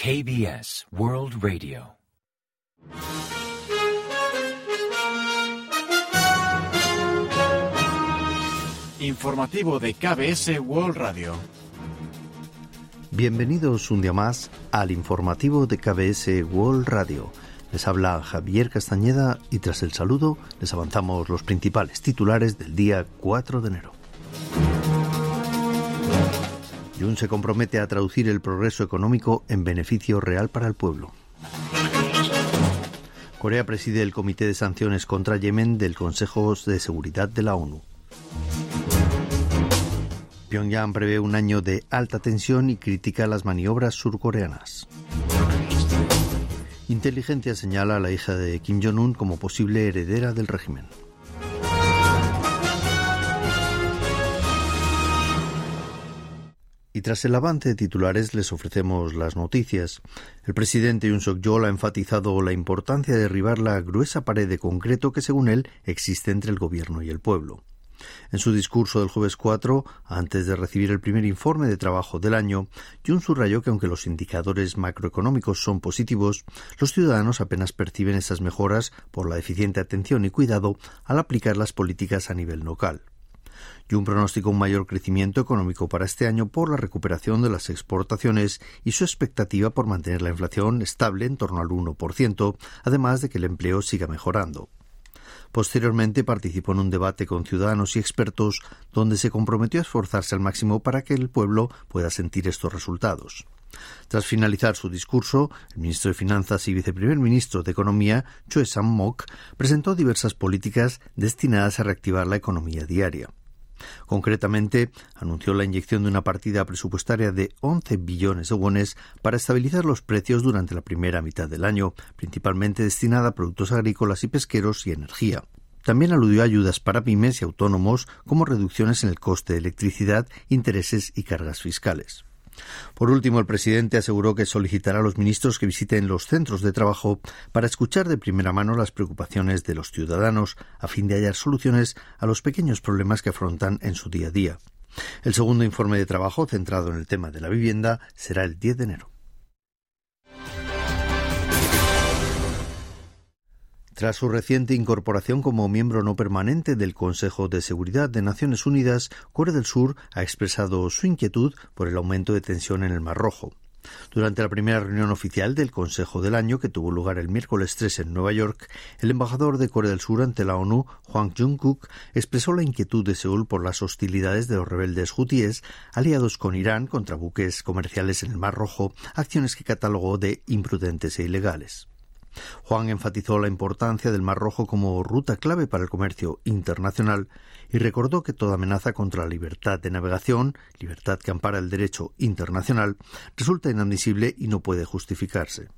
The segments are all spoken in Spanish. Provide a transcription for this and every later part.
KBS World Radio. Informativo de KBS World Radio. Bienvenidos un día más al informativo de KBS World Radio. Les habla Javier Castañeda y tras el saludo les avanzamos los principales titulares del día 4 de enero. Jun se compromete a traducir el progreso económico en beneficio real para el pueblo. Corea preside el Comité de Sanciones contra Yemen del Consejo de Seguridad de la ONU. Pyongyang prevé un año de alta tensión y critica las maniobras surcoreanas. Inteligencia señala a la hija de Kim Jong-un como posible heredera del régimen. Y tras el avance de titulares les ofrecemos las noticias. El presidente Yoon Suk-yeol ha enfatizado la importancia de derribar la gruesa pared de concreto que según él existe entre el gobierno y el pueblo. En su discurso del jueves 4, antes de recibir el primer informe de trabajo del año, Jun subrayó que aunque los indicadores macroeconómicos son positivos, los ciudadanos apenas perciben esas mejoras por la eficiente atención y cuidado al aplicar las políticas a nivel local y un pronóstico un mayor crecimiento económico para este año por la recuperación de las exportaciones y su expectativa por mantener la inflación estable en torno al 1%, además de que el empleo siga mejorando. Posteriormente participó en un debate con ciudadanos y expertos donde se comprometió a esforzarse al máximo para que el pueblo pueda sentir estos resultados. Tras finalizar su discurso, el ministro de Finanzas y viceprimer ministro de Economía, Choi Sam-mok, presentó diversas políticas destinadas a reactivar la economía diaria. Concretamente, anunció la inyección de una partida presupuestaria de 11 billones de wones para estabilizar los precios durante la primera mitad del año, principalmente destinada a productos agrícolas y pesqueros y energía. También aludió a ayudas para pymes y autónomos como reducciones en el coste de electricidad, intereses y cargas fiscales. Por último, el presidente aseguró que solicitará a los ministros que visiten los centros de trabajo para escuchar de primera mano las preocupaciones de los ciudadanos a fin de hallar soluciones a los pequeños problemas que afrontan en su día a día. El segundo informe de trabajo centrado en el tema de la vivienda será el 10 de enero. Tras su reciente incorporación como miembro no permanente del Consejo de Seguridad de Naciones Unidas, Corea del Sur ha expresado su inquietud por el aumento de tensión en el Mar Rojo. Durante la primera reunión oficial del Consejo del Año, que tuvo lugar el miércoles 3 en Nueva York, el embajador de Corea del Sur ante la ONU, Hwang Jung-kook, expresó la inquietud de Seúl por las hostilidades de los rebeldes hutíes aliados con Irán contra buques comerciales en el Mar Rojo, acciones que catalogó de imprudentes e ilegales. Juan enfatizó la importancia del Mar Rojo como ruta clave para el comercio internacional y recordó que toda amenaza contra la libertad de navegación, libertad que ampara el derecho internacional, resulta inadmisible y no puede justificarse.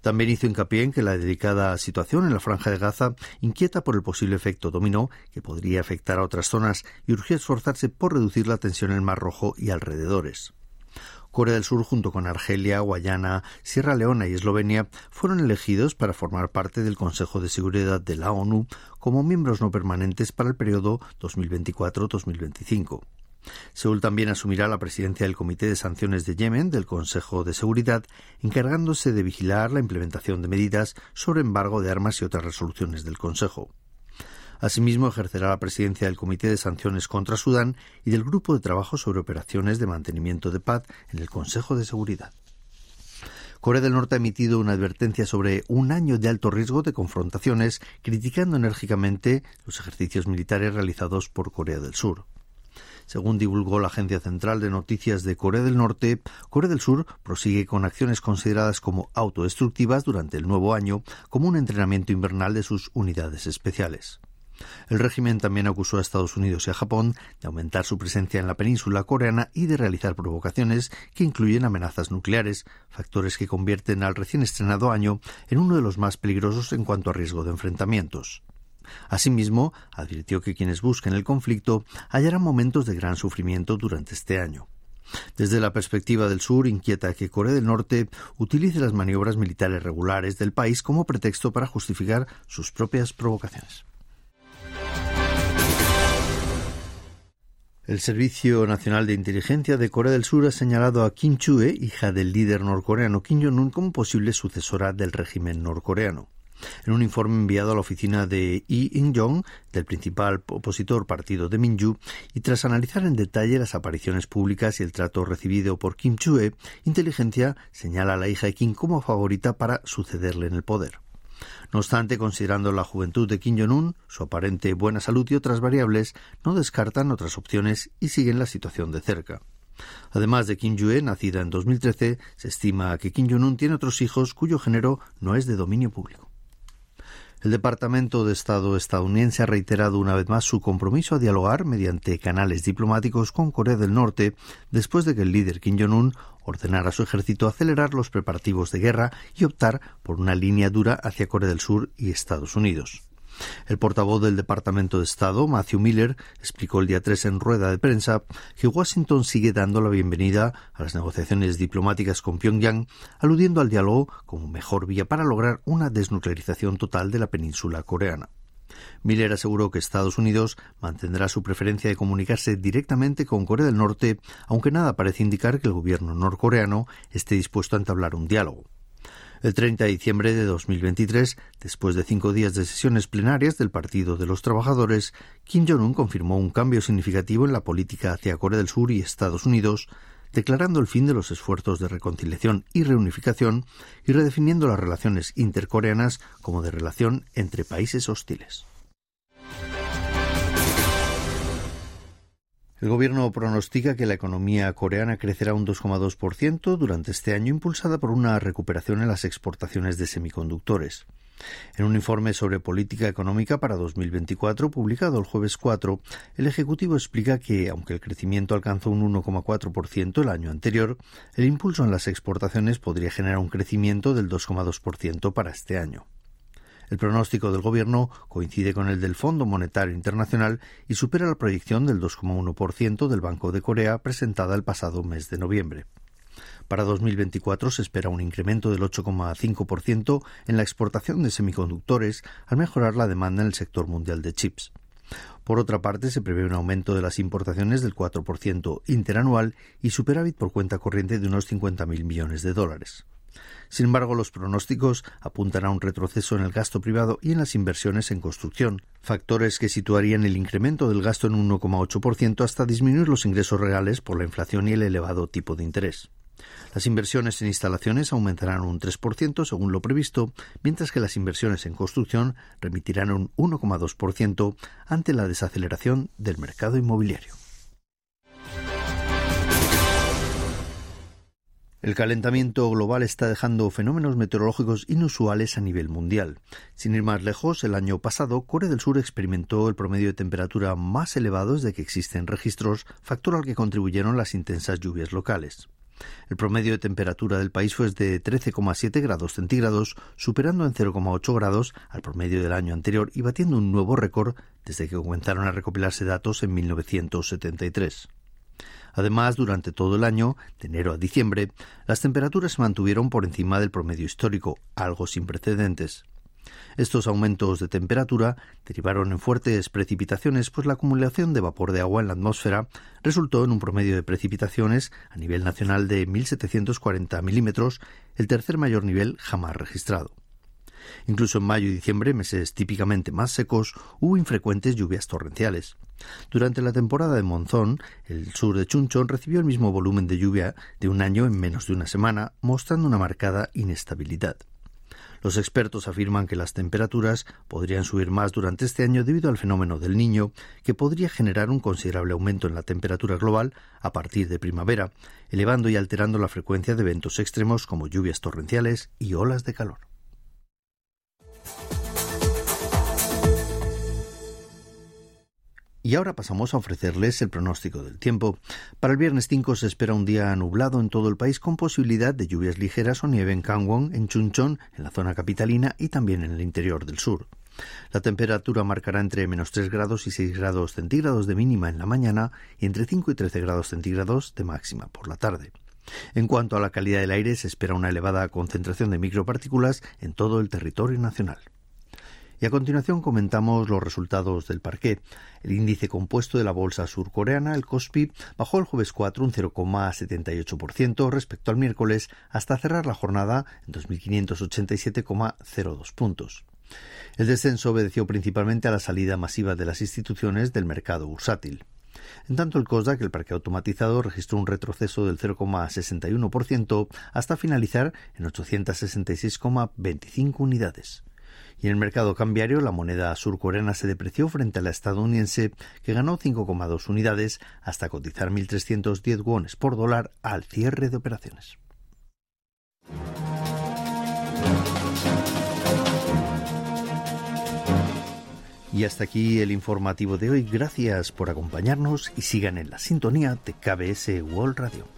También hizo hincapié en que la delicada situación en la franja de Gaza inquieta por el posible efecto dominó que podría afectar a otras zonas y urgió esforzarse por reducir la tensión en el Mar Rojo y alrededores. Corea del Sur, junto con Argelia, Guayana, Sierra Leona y Eslovenia, fueron elegidos para formar parte del Consejo de Seguridad de la ONU como miembros no permanentes para el periodo 2024-2025. Seúl también asumirá la presidencia del Comité de Sanciones de Yemen del Consejo de Seguridad, encargándose de vigilar la implementación de medidas sobre embargo de armas y otras resoluciones del Consejo. Asimismo, ejercerá la presidencia del Comité de Sanciones contra Sudán y del Grupo de Trabajo sobre Operaciones de Mantenimiento de Paz en el Consejo de Seguridad. Corea del Norte ha emitido una advertencia sobre un año de alto riesgo de confrontaciones, criticando enérgicamente los ejercicios militares realizados por Corea del Sur. Según divulgó la Agencia Central de Noticias de Corea del Norte, Corea del Sur prosigue con acciones consideradas como autodestructivas durante el nuevo año, como un entrenamiento invernal de sus unidades especiales. El régimen también acusó a Estados Unidos y a Japón de aumentar su presencia en la península coreana y de realizar provocaciones que incluyen amenazas nucleares, factores que convierten al recién estrenado año en uno de los más peligrosos en cuanto a riesgo de enfrentamientos. Asimismo, advirtió que quienes busquen el conflicto hallarán momentos de gran sufrimiento durante este año. Desde la perspectiva del sur, inquieta que Corea del Norte utilice las maniobras militares regulares del país como pretexto para justificar sus propias provocaciones. El Servicio Nacional de Inteligencia de Corea del Sur ha señalado a Kim Chue, hija del líder norcoreano Kim Jong-un, como posible sucesora del régimen norcoreano. En un informe enviado a la oficina de Lee In-jong, del principal opositor partido de Minju, y tras analizar en detalle las apariciones públicas y el trato recibido por Kim Chue, Inteligencia señala a la hija de Kim como favorita para sucederle en el poder. No obstante, considerando la juventud de Kim Jong-un, su aparente buena salud y otras variables, no descartan otras opciones y siguen la situación de cerca. Además de Kim Jue, nacida en 2013, se estima que Kim Jong-un tiene otros hijos cuyo género no es de dominio público. El Departamento de Estado estadounidense ha reiterado una vez más su compromiso a dialogar mediante canales diplomáticos con Corea del Norte después de que el líder Kim Jong-un ordenara a su ejército acelerar los preparativos de guerra y optar por una línea dura hacia Corea del Sur y Estados Unidos. El portavoz del Departamento de Estado, Matthew Miller, explicó el día 3 en rueda de prensa que Washington sigue dando la bienvenida a las negociaciones diplomáticas con Pyongyang, aludiendo al diálogo como mejor vía para lograr una desnuclearización total de la península coreana. Miller aseguró que Estados Unidos mantendrá su preferencia de comunicarse directamente con Corea del Norte, aunque nada parece indicar que el gobierno norcoreano esté dispuesto a entablar un diálogo. El 30 de diciembre de 2023, después de cinco días de sesiones plenarias del Partido de los Trabajadores, Kim Jong-un confirmó un cambio significativo en la política hacia Corea del Sur y Estados Unidos, declarando el fin de los esfuerzos de reconciliación y reunificación y redefiniendo las relaciones intercoreanas como de relación entre países hostiles. El gobierno pronostica que la economía coreana crecerá un 2,2% durante este año, impulsada por una recuperación en las exportaciones de semiconductores. En un informe sobre política económica para 2024 publicado el jueves 4, el Ejecutivo explica que, aunque el crecimiento alcanzó un 1,4% el año anterior, el impulso en las exportaciones podría generar un crecimiento del 2,2% para este año. El pronóstico del Gobierno coincide con el del Fondo Monetario Internacional y supera la proyección del 2,1% del Banco de Corea presentada el pasado mes de noviembre. Para 2024 se espera un incremento del 8,5% en la exportación de semiconductores al mejorar la demanda en el sector mundial de chips. Por otra parte, se prevé un aumento de las importaciones del 4% interanual y superávit por cuenta corriente de unos 50.000 millones de dólares. Sin embargo, los pronósticos apuntan a un retroceso en el gasto privado y en las inversiones en construcción, factores que situarían el incremento del gasto en un 1,8% hasta disminuir los ingresos reales por la inflación y el elevado tipo de interés. Las inversiones en instalaciones aumentarán un 3% según lo previsto, mientras que las inversiones en construcción remitirán un 1,2% ante la desaceleración del mercado inmobiliario. El calentamiento global está dejando fenómenos meteorológicos inusuales a nivel mundial. Sin ir más lejos, el año pasado Corea del Sur experimentó el promedio de temperatura más elevado desde que existen registros, factor al que contribuyeron las intensas lluvias locales. El promedio de temperatura del país fue de 13,7 grados centígrados, superando en 0,8 grados al promedio del año anterior y batiendo un nuevo récord desde que comenzaron a recopilarse datos en 1973. Además, durante todo el año, de enero a diciembre, las temperaturas se mantuvieron por encima del promedio histórico, algo sin precedentes. Estos aumentos de temperatura derivaron en fuertes precipitaciones, pues la acumulación de vapor de agua en la atmósfera resultó en un promedio de precipitaciones a nivel nacional de 1.740 milímetros, el tercer mayor nivel jamás registrado. Incluso en mayo y diciembre, meses típicamente más secos, hubo infrecuentes lluvias torrenciales. Durante la temporada de monzón, el sur de Chunchon recibió el mismo volumen de lluvia de un año en menos de una semana, mostrando una marcada inestabilidad. Los expertos afirman que las temperaturas podrían subir más durante este año debido al fenómeno del niño, que podría generar un considerable aumento en la temperatura global a partir de primavera, elevando y alterando la frecuencia de eventos extremos como lluvias torrenciales y olas de calor. Y ahora pasamos a ofrecerles el pronóstico del tiempo. Para el viernes 5 se espera un día nublado en todo el país con posibilidad de lluvias ligeras o nieve en Kangwon, en Chuncheon, en la zona capitalina y también en el interior del sur. La temperatura marcará entre menos 3 grados y 6 grados centígrados de mínima en la mañana y entre 5 y 13 grados centígrados de máxima por la tarde. En cuanto a la calidad del aire, se espera una elevada concentración de micropartículas en todo el territorio nacional. Y a continuación comentamos los resultados del parqué. El índice compuesto de la bolsa surcoreana, el Kospi, bajó el jueves 4 un 0,78% respecto al miércoles hasta cerrar la jornada en 2.587,02 puntos. El descenso obedeció principalmente a la salida masiva de las instituciones del mercado bursátil. En tanto, el COSDAC, el parque automatizado, registró un retroceso del 0,61% hasta finalizar en 866,25 unidades. Y en el mercado cambiario, la moneda surcoreana se depreció frente a la estadounidense, que ganó 5,2 unidades hasta cotizar 1.310 wones por dólar al cierre de operaciones. Y hasta aquí el informativo de hoy. Gracias por acompañarnos y sigan en la sintonía de KBS World Radio.